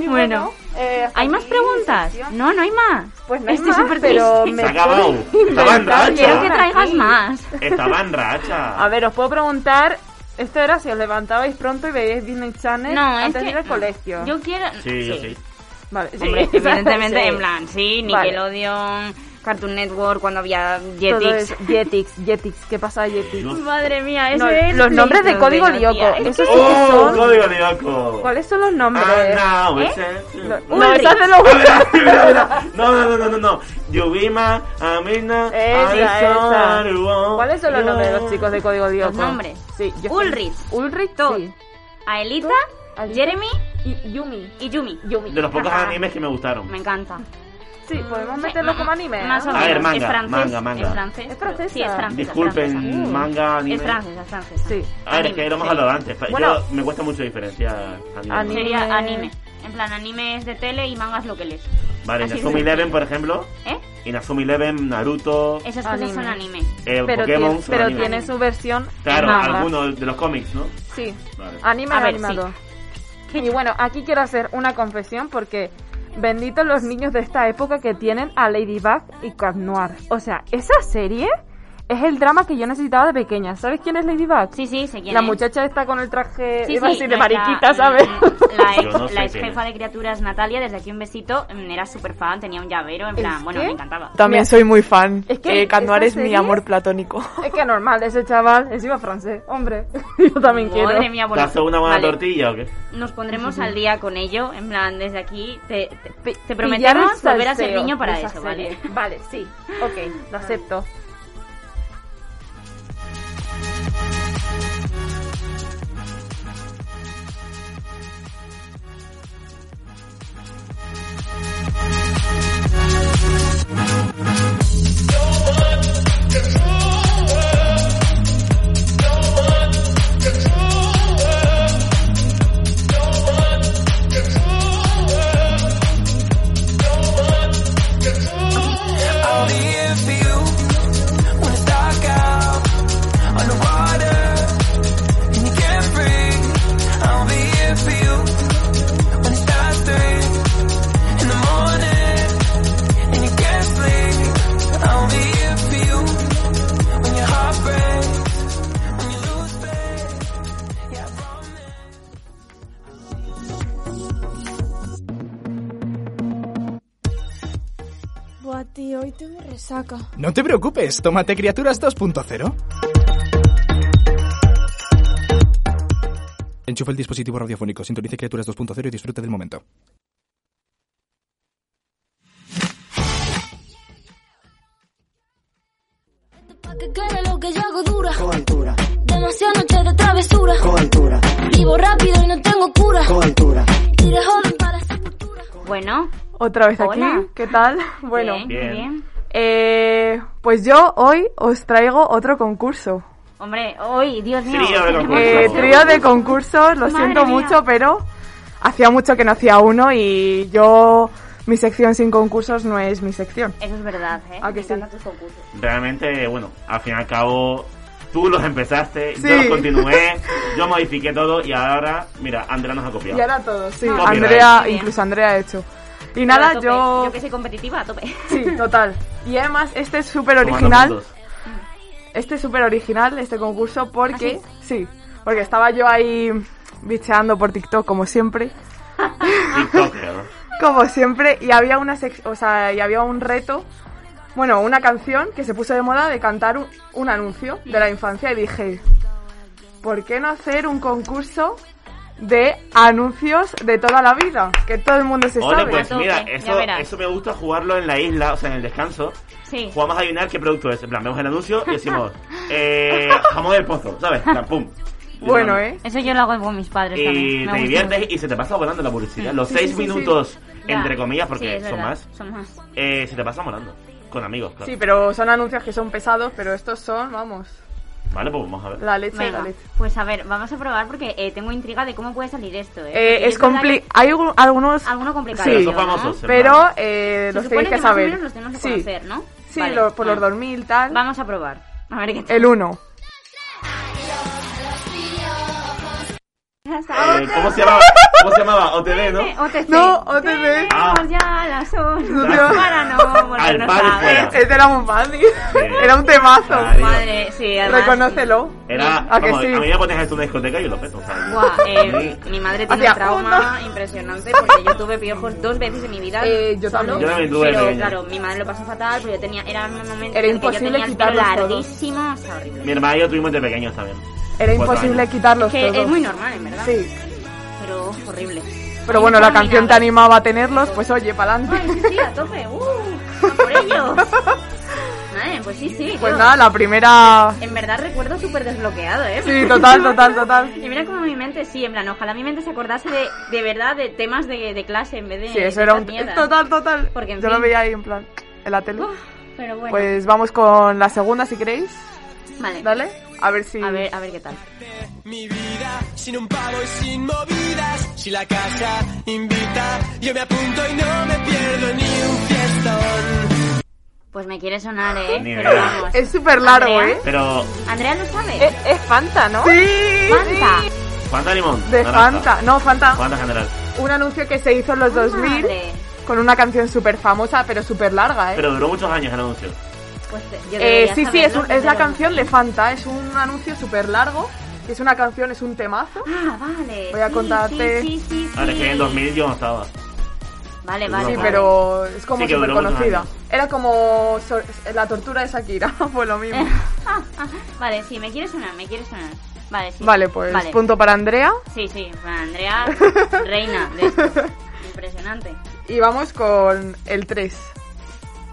Bueno, eh, ¿hay más preguntas? No, no hay más. Pues no hay Estoy más, súper pero triste. me Se Estaba en racha. Quiero que traigas más. Estaba en racha. A ver, os puedo preguntar. Esto era si os levantabais pronto y veíais Disney Channel No, es antes de que ir al colegio. yo quiero... Sí, yo sí. Vale, sí, [laughs] Hombre, evidentemente, sí. en plan, sí, Vale. Cartoon Network, cuando había Jetix. Jetix, Jetix. ¿Qué pasa Jetix? No. Madre mía, eso No, es... los nombres de código ¿no, Lyoko. Eso sí que- ¡Oh! son. ¡Código Lyoko! ¿Cuáles son los nombres? Ah, no, ¿Eh? ese- No, no, de los No, no, no, no, no, no. Yubima, Amina, Esa, ¿Cuáles son los nombres de los chicos de código Lyoko? Los nombres. Sí, yo Ulrich. Ulrich, Todd. sí. Aelita. Jeremy Y Yumi. y Yumi. Yumi. De los pocos Ajá. animes que me gustaron. Me encanta. Sí, podemos meterlo como anime. Más. A ver, manga, es francés. manga, manga. Es francés. ¿Es francesa? Sí, es francesa. Disculpen, es francesa. manga, anime. Es francesa, es francesa. Sí. A ver, es que lo hemos Sí. hablado antes. Yo Bueno. me cuesta mucho diferenciar anime. Anime. Sería anime. En plan, anime es de tele y manga es lo que lees. Vale, Así Inazuma de Eleven, por ejemplo. ¿Eh? Inazuma Eleven, Naruto, Esas cosas Anime. son anime. eh, Pero, Pokémon tiene, son pero anime. tiene su versión Claro, en manga. algunos de los cómics, ¿no? Sí, Vale. anime A ver, animado. Y bueno, aquí quiero hacer una confesión porque benditos los niños de esta época que tienen a Ladybug y Cat Noir. O sea, esa serie es el drama que yo necesitaba de pequeña. ¿Sabes quién es Ladybug? Sí, sí, sé quién La es. muchacha está con el traje Sí, iba sí, así de nuestra, mariquita, ¿sabes? La ex, no sé la ex quién jefa de criaturas, Natalia, desde aquí un besito, mm, era súper fan, tenía un llavero, en plan, ¿Es bueno, que? me encantaba. También Mira, soy muy fan. es que Eh, es mi amor platónico. [laughs] es que normal, ese chaval encima francés. Hombre, [laughs] yo también quiero. Madre mía, ¿Te bueno, hace una buena vale, tortilla o qué? Nos pondremos al día con ello, en plan, desde aquí te, te, prometemos volver a ser niño para eso, serie. ¿vale? Vale, sí. Ok, lo acepto. Bye. Tío, hoy tengo resaca. No te preocupes, tómate Criaturas 2.0. Enchufa el dispositivo radiofónico, sintonice Criaturas 2.0 y disfrute del momento. Que quede lo que yo hago dura. Con altura, Demasiadas noches de travesura. con altura, Vivo rápido y no tengo cura. Y de joven para. Bueno, Otra vez aquí, Hola. ¿qué tal? [laughs] Bueno, bien, bien. eh, pues yo hoy os traigo otro concurso. Hombre, hoy, Dios mío. Trío de. Eh, Concurso. trío de concursos, lo Madre siento mía. mucho, pero hacía mucho que no hacía uno y yo, mi sección sin concursos no es mi sección. Eso es verdad, ¿eh? Concursos. Realmente, bueno, al fin y al cabo, tú los empezaste, yo Sí. los continué, [laughs] yo modifiqué todo y ahora, mira, Andrea nos ha copiado. Y ahora todo, sí. Andrea, Bien. incluso Andrea ha hecho. Y Pero nada, tope. yo... Yo que soy competitiva, a tope. Sí, [laughs] total. Y además, este es súper original. Este es súper original, este concurso, porque... ¿Ah, sí? porque estaba yo ahí bicheando por TikTok, como siempre. [laughs] TikToker, ¿no? Como siempre, y había una sec- o sea, y había un reto, bueno, una canción que se puso de moda de cantar un, un anuncio de la infancia y dije, ¿por qué no hacer un concurso de anuncios de toda la vida? Que todo el mundo se Ole, sabe. pues mira, eso, eso me gusta jugarlo en la isla, o sea, en el descanso. Sí. Jugamos a adivinar qué producto es. En plan, vemos el anuncio y decimos, [laughs] eh, jamón del pozo, ¿sabes? En plan, pum. [laughs] Bueno, ¿eh? Eso yo lo hago con mis padres también. Y me te diviertes mucho. y se te pasa volando la publicidad. Los Sí, seis sí, sí, sí. minutos, entre comillas, porque son verdad, más, Son más. eh, se te pasa volando. Con amigos, claro. Sí, pero son anuncios que son pesados, pero estos son, vamos, Vale, pues vamos a ver. la leche, Venga, la leche. pues a ver, vamos a probar porque eh, tengo intriga de cómo puede salir esto. ¿eh? Eh, es compli que hay algu- algunos... Alguno complicado. Sí, famosos. pero eh, Se los supone tenéis que, que más o saber. menos los tenemos que sí, conocer, ¿no? sí Vale, lo- por los vale. 2000 tal. Vamos a probar. A ver qué tal. El 1. Eh, ¿cómo, se llamaba? ¿Cómo se llamaba? OTV, ¿no? OTC. No, OTV. Ah. Ya las ocho No para no fuera. Este era muy fácil. Era un temazo. Madre, sí, además. Reconócelo. Era, ¿A que sí? a mí me pones esto en una discoteca y yo lo peto. eh, mi madre tiene un trauma impresionante porque yo tuve piojos dos veces en mi vida. Eh, yo solo, también. Yo también tuve Pero claro, mi madre lo pasó fatal, pero yo tenía, era un momento Era en el que yo imposible tenía el pelo larguísimo, horrible. Mi hermana y yo tuvimos de pequeños también. Era imposible años. quitarlos Que todos. es muy normal, en verdad. Sí. Pero horrible. Pero bueno, no la canción te animaba a tenerlos, pues oye, pa'lante. Ay, sí, sí, a tope. Uh, a por ello. [laughs] Madre, pues sí, sí. Pues yo- nada, la primera... En verdad recuerdo súper desbloqueado, ¿eh? Sí, total, total, total. Y mira como mi mente, sí, en plan, ojalá mi mente se acordase de, de verdad de temas de, de clase en vez de. Sí, eso de era un... mierdas. Total, total. Porque, en Yo lo fin. veía ahí en plan, en la tele. Uf, pero bueno. Pues vamos con la segunda si queréis. vale. Dale. A ver si... A ver, a ver qué tal. Mi vida sin un pavo y sin movidas. Si la casa invita, yo me apunto y no me pierdo ni un fiestón. Pues me quiere sonar, ¿eh? Ni Pero idea. vamos. Es súper largo, Andrea. ¿eh? Pero, Andrea lo sabe. Es, es Fanta, ¿no? Sí. Fanta. ¿Fanta limón? De Naranja. Fanta. No, Fanta. Fanta general. Un anuncio que se hizo en los 2000 Madre. con una canción súper famosa, pero súper larga, ¿eh? Pero duró muchos años el anuncio. Pues yo Eh, sí, sí, es, un- es la canción de Fanta. Es un anuncio súper largo. Es una canción, es un temazo. Ah, vale. Voy a sí, contarte- Sí, sí, es que en sí. 2000 yo no estaba. Vale, vale. Sí, vale. pero es como súper conocida. Era como so- la tortura de Shakira, [laughs] fue lo mismo. [laughs] Vale, sí, me quiere sonar, me quiere sonar. Vale, sí. Vale, pues Vale. punto para Andrea. Sí, sí, bueno, Andrea, [laughs] reina de esto. Impresionante. Y vamos con el 3.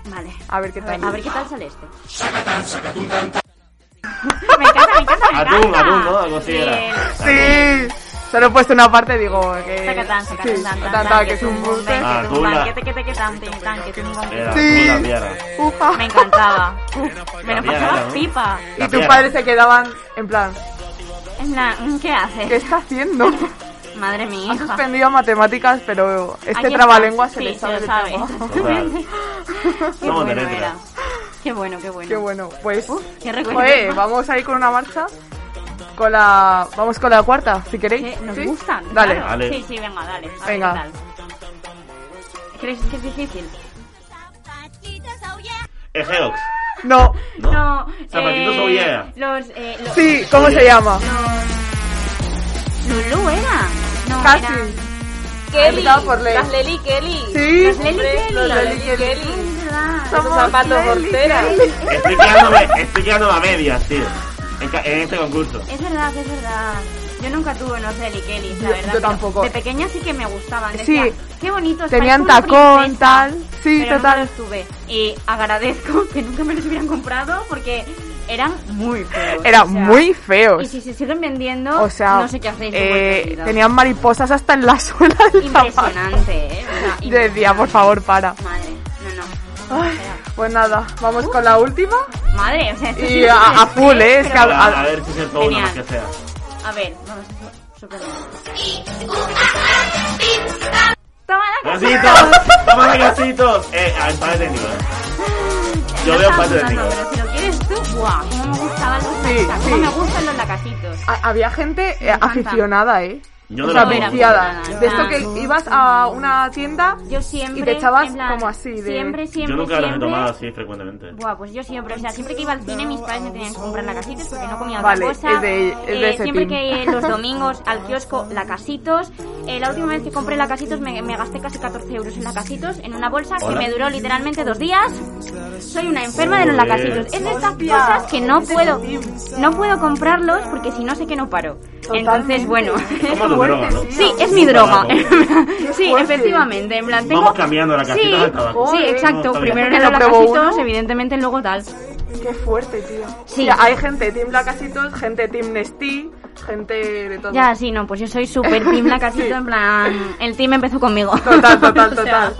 Vale. A ver qué A ver, tal. a ver qué tal sale este. [laughs] me encanta, me encanta, me Atún, encanta. atún, ¿no? Algo así era. Sí, solo he puesto una parte, digo que. Sacatán, sí, sacatán, tan, que es un buste. Ah, que tú tum, la- que te, que te, que tan, tin, tan, que tum, tum. Era Sí. tú la piara. Ufa. Me encantaba. Me lo pasaba pipa. Y tus padres se quedaban en plan, En plan, ¿qué hace? ¿qué está haciendo? [laughs] Madre mía. Ha suspendido matemáticas, pero este trabalengua se Sí, le sabe se sabe. Qué bueno era. Qué bueno, qué bueno. Qué bueno, pues. qué recuerdo. Joder, vamos a ir con una marcha. Con la. Vamos con la cuarta, si queréis. Que nos ¿Sí? gustan. Dale. claro. Vale. Sí, sí, venga, dale. A ver Venga. qué tal. ¿Crees que es difícil? Es Geox. No. ¿No? No. Zapatitos eh, oh yeah. Los, eh, los, Sí, ¿cómo se llama? Lulu era. No, Casi. era. Kelly. Por. Las Lely Kelly. Sí. Los Lely Kelly. los Lely Kelly. Esos Somos zapatos horteras. Estoy quedándome, estoy quedándome a medias, tío. En, este concurso. Es verdad, es verdad. Yo nunca tuve unos Lely Kelly, la verdad. yo tampoco. De pequeña sí que me gustaban. Sí. Decía, qué bonitos. Tenían tacón, princesa". tal. Sí, pero total. Nunca los tuve. Y agradezco [laughs] que nunca me los hubieran comprado porque eran muy feos. Eran o sea, muy feos. Y si se siguen vendiendo, O sea, no sé qué hacéis eh, tenían mariposas hasta en la [laughs] suela del zapato. Impresionante, ¿eh? O sea, Yo decía, por favor, para. Madre, no, no. Ay, pues nada, vamos con la última. Madre, o sea, esto Y sí es a- a full, ¿eh? Es que a- A, a ver si se todo una más que sea. A ver, vamos a super Toma la ¡Gasitos! ¡Toma los gasitos! Eh, a empate técnico. eh. Yo veo empate técnico. Cómo me gustaban los Sí, lacasitos, sí. cómo me gustan los lacasitos. A- había gente eh, aficionada, ¿eh? Yo o no sea, viciada. De esto que ibas a una tienda Yo siempre. y te echabas plan, como así de... Siempre, siempre. Yo nunca los he siempre, tomado así frecuentemente. Buah, pues yo siempre, o sea, siempre que iba al cine mis padres me tenían que comprar lacasitos porque no comía Vale, otra cosa. es de- es de Eh, ese siempre team. que los domingos al kiosco lacasitos. Eh, la última vez que compré lacasitos me, me gasté casi 14 euros en lacasitos en una bolsa que Hola. me duró literalmente dos días. Soy una enferma de los lacasitos. Es de estas cosas que no puedo, no puedo comprarlos porque si no sé que no paro. Entonces, bueno. Como tu droga, ¿no? Sí, es mi droga. [laughs] Sí, efectivamente. En plan, tengo... Vamos cambiando la casita Sí, al tabaco. sí, exacto. Primero eran lo los uno. evidentemente luego tal. Qué fuerte, tío. Sí. Sea, hay gente Team Lacasitos, gente Team Nestí, gente de todo. Ya, sí, no, pues yo soy súper team [laughs] la casito, Sí. en plan, el team empezó conmigo. Total, total, [laughs] O sea, total.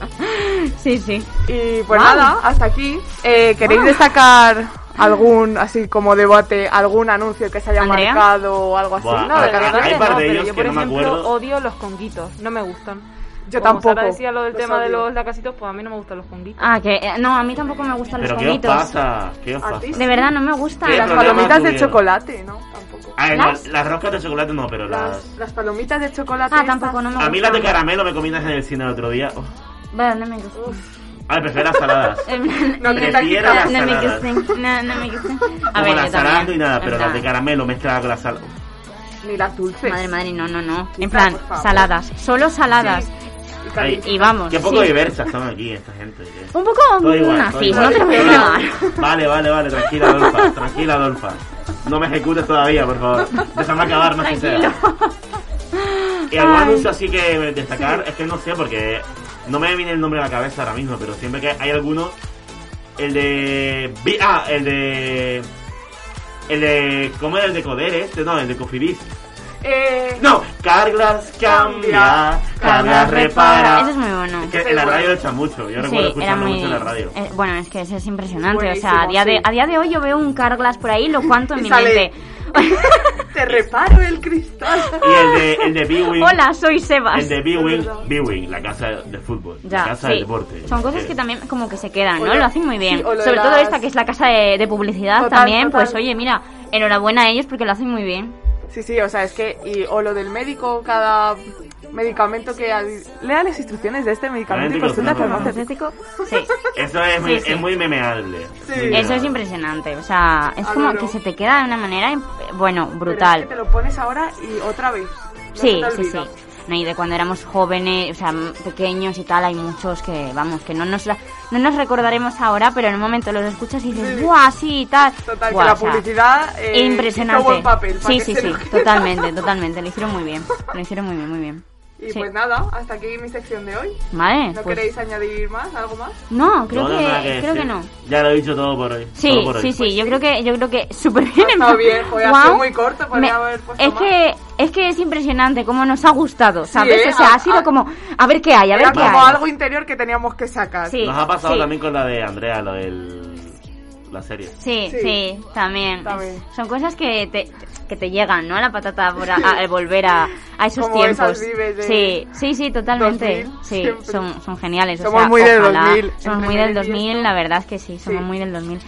sí, sí. Y pues nada, hasta aquí. Eh, ¿Queréis destacar algún, así como debate, algún anuncio que se haya ¿Andrea? marcado o algo así? Buah, No, de Hay verdad par que de no, pero ellos yo que por no me ejemplo acuerdo. odio los conguitos, no me gustan. Yo Como tampoco. Sara decía lo del los tema de odio. los lacasitos, pues a mí no me gustan los conguitos. Ah, que eh, no, a mí tampoco me gustan los ¿Pero qué os conguitos. pasa? ¿Qué os ¿A pasa? De verdad, no me gustan. ¿Qué Las palomitas de tuvieron? chocolate, ¿no? Tampoco. A ver, ¿Las? no, las roscas de chocolate no, pero las... Las, las palomitas de chocolate. Ah, estas- tampoco, no me A gustan. mí las de caramelo me combinas en el cine el otro día. Oh. Bueno, no me gustan. Ay, prefiero las saladas. [laughs] No, no, Prefiero las no me saladas. gustan. No, no me gustan. A ver, las también. ni nada, pero las de caramelo mezcladas con las saladas. Ni las dulces. Madre, madre, no, no, no. En plan, saladas. Solo saladas. Y Ay. Y vamos. Qué poco sí. diversas son aquí esta gente. Un poco igual, nazis, igual. no te lo voy a negar. Vale, vale, vale, tranquila, Adolfa, tranquila, Adolfa. No me ejecutes todavía, por favor. Déjame acabar, más que sea. Y algún anuncio así que destacar, es que no sé, porque no me viene el nombre a la cabeza ahora mismo, pero siempre que hay alguno, el de... Ah, el de... El de... ¿Cómo era el de Coder este? No, el de Cofidis. Eh, No, Carglass cambia, Carglass repara. Eso es muy bueno. Es que en la radio lo echan mucho, yo recuerdo Sí, era escucharlo muy... mucho en la radio. eh, bueno, es que eso es impresionante. o sea, a día, de, a día de hoy yo veo un Carglass por ahí, lo cuanto en Y mi sale- mente. [laughs] Te reparo el cristal. Y el de, el de B-Wing. Hola, soy Sebas. El de B-Wing, B-Wing, la casa de fútbol, Ya, la casa sí. del deporte. Son cosas que también como que se quedan, ¿no? lo- Lo hacen muy bien. sí, Sobre todo las- esta que es la casa de, de publicidad Total, también, total. pues oye, mira, enhorabuena a ellos porque lo hacen muy bien. Sí, sí, o sea, es que, y, o lo del médico, cada medicamento que al- lea las instrucciones de este medicamento y consulta no. farmacéutico. Sí. Eso es muy, Sí, sí. es muy memeable. Sí. Muy Eso es impresionante, o sea, es como Adoro. que se te queda de una manera, bueno, Pero brutal. es que te lo pones ahora y otra vez. No Sí, sí, sí. No, y de cuando éramos jóvenes, o sea, pequeños y tal, hay muchos que, vamos, que no nos, la- no nos recordaremos ahora, pero en un momento los escuchas y dices, Sí. ¡buah, sí, y tal! Total, Buah, que la o sea, publicidad eh, impresionante. hizo buen papel. sí, sí, sí, totalmente, totalmente, lo hicieron muy bien, lo hicieron muy bien, muy bien. Y Sí. pues nada, hasta aquí mi sección de hoy. Vale, ¿No pues... queréis añadir más? ¿Algo más? No, creo No, no, que, creo que no. Ya lo he dicho todo por hoy. Sí, todo por hoy. sí, sí, yo creo que, yo creo que súper bien. Estado bien, joder, ha Guau. sido muy corto, podría Me- haber puesto es más. que, es que es impresionante cómo nos ha gustado, ¿sabes? O sea, A- ha sido a- como, a ver qué hay, a ver Era qué como hay. algo interior que teníamos que sacar. Sí. Nos ha pasado sí. también con la de Andrea, lo del. La serie. Sí, Sí. sí, también. También. Son cosas que te, que te llegan, ¿no? A la patata por a- a- al [laughs] volver a, a esos Como tiempos. esas Sí, sí, sí, totalmente. 2000, sí, siempre. son, son geniales. o Somos sea, muy del ojalá- 2000, Somos muy del medio y 2000, esto. la verdad es que sí, somos Sí. muy del 2000.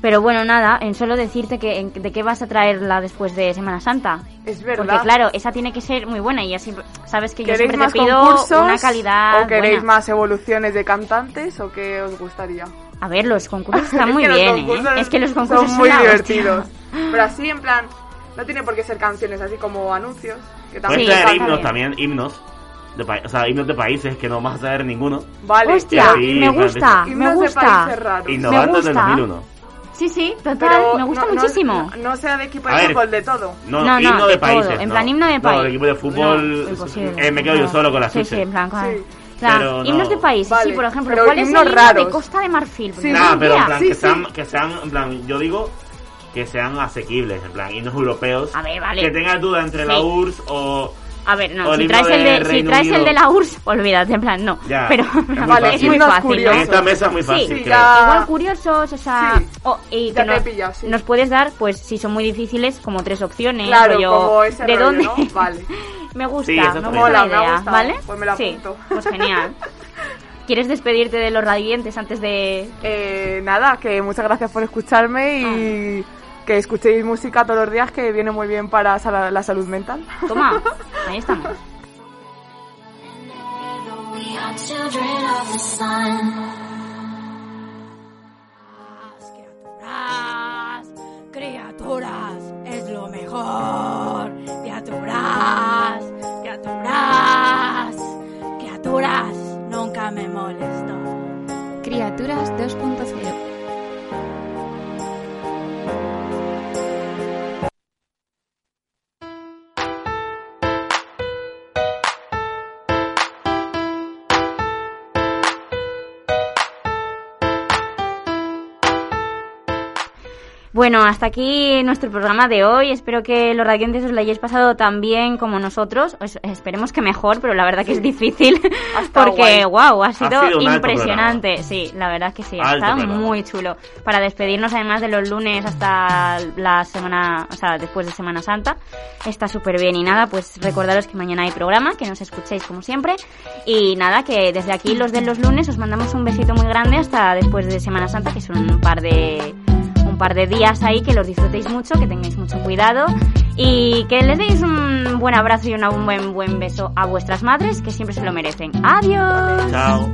Pero bueno, nada, en solo decirte que en- de qué vas a traerla después de Semana Santa. Es verdad. Porque claro, esa tiene que ser muy buena y así sabes que yo ¿Queréis siempre más te pido una calidad ¿O queréis buena. más evoluciones de cantantes? ¿O qué os gustaría? A ver, los concursos están [laughs] Es muy bien, ¿eh? concursos Es que los concursos son muy divertidos. hostia. Pero así, en plan, no tiene por qué ser canciones, así como anuncios. Que también traer himnos bien. también, himnos. De pa- o sea, himnos de países que no vas a saber ninguno. Vale. Hostia, Sí, me gusta, me de gusta. países raros. Innovando desde el gusta. 2001. Sí, sí, total, Pero me gusta no- no- muchísimo. No, no sea de equipo de ver. fútbol, de todo. No, No, no, himno de de países. todo, en no. plan himno de No, país. el equipo de fútbol. No, eh, me quedo yo No. solo con la Sí, sí, en plan, claro. Sí. Claro, Pero no. himnos de país, Vale, sí, por ejemplo, pero ¿cuál es el himno raros. de Costa de Marfil? Sí, no Nah, pero en plan, Sí, que, sí. sean, que sean, en plan, yo digo que sean asequibles, en plan, himnos europeos. A ver, vale. Que tengas duda entre la. URSS o. A ver, no, si traes, el de si traes el de la URSS, olvídate, en plan, no. Ya, Pero es muy [laughs] vale, fácil. es muy Himnos fácil, ¿no? En curiosos. esta mesa es muy Sí, fácil, sí, ya. Igual curiosos, o sea, Sí. y Ya que nos, pillas, sí. nos puedes dar, pues si son muy difíciles, como tres opciones. Claro, rollo, como ese ¿De rollo, dónde? ¿no? Vale. [laughs] me gusta, Sí, eso me. Mola, ha idea. ¿vale? Pues me la sí, apunto. pues genial. [laughs] ¿Quieres despedirte de los radiantes antes de...? Eh, nada, que muchas gracias por escucharme y que escuchéis música todos los días, que viene muy bien para la salud mental. Toma, [laughs] ahí estamos. Criaturas, es lo mejor. Criaturas, criaturas, criaturas, nunca me molesto. Criaturas 2.0 Bueno, hasta aquí nuestro programa de hoy. Espero que los radiantes os lo hayáis pasado tan bien como nosotros. Os- esperemos que mejor, pero la verdad que es difícil. [laughs] [laughs] Porque, guay. wow, ha sido, sido un alto impresionante. Sí, la verdad que sí, ha estado muy chulo. Para despedirnos además de los lunes hasta la semana, o sea, después de Semana Santa. Está súper bien. Y nada, pues recordaros que mañana hay programa, que nos escuchéis como siempre. Y nada, que desde aquí los de los lunes os mandamos un besito muy grande hasta después de Semana Santa, que son un par de un par de días ahí, que los disfrutéis mucho, que tengáis mucho cuidado y que les deis un buen abrazo y un buen buen beso a vuestras madres, que siempre se lo merecen. Adiós. Chao.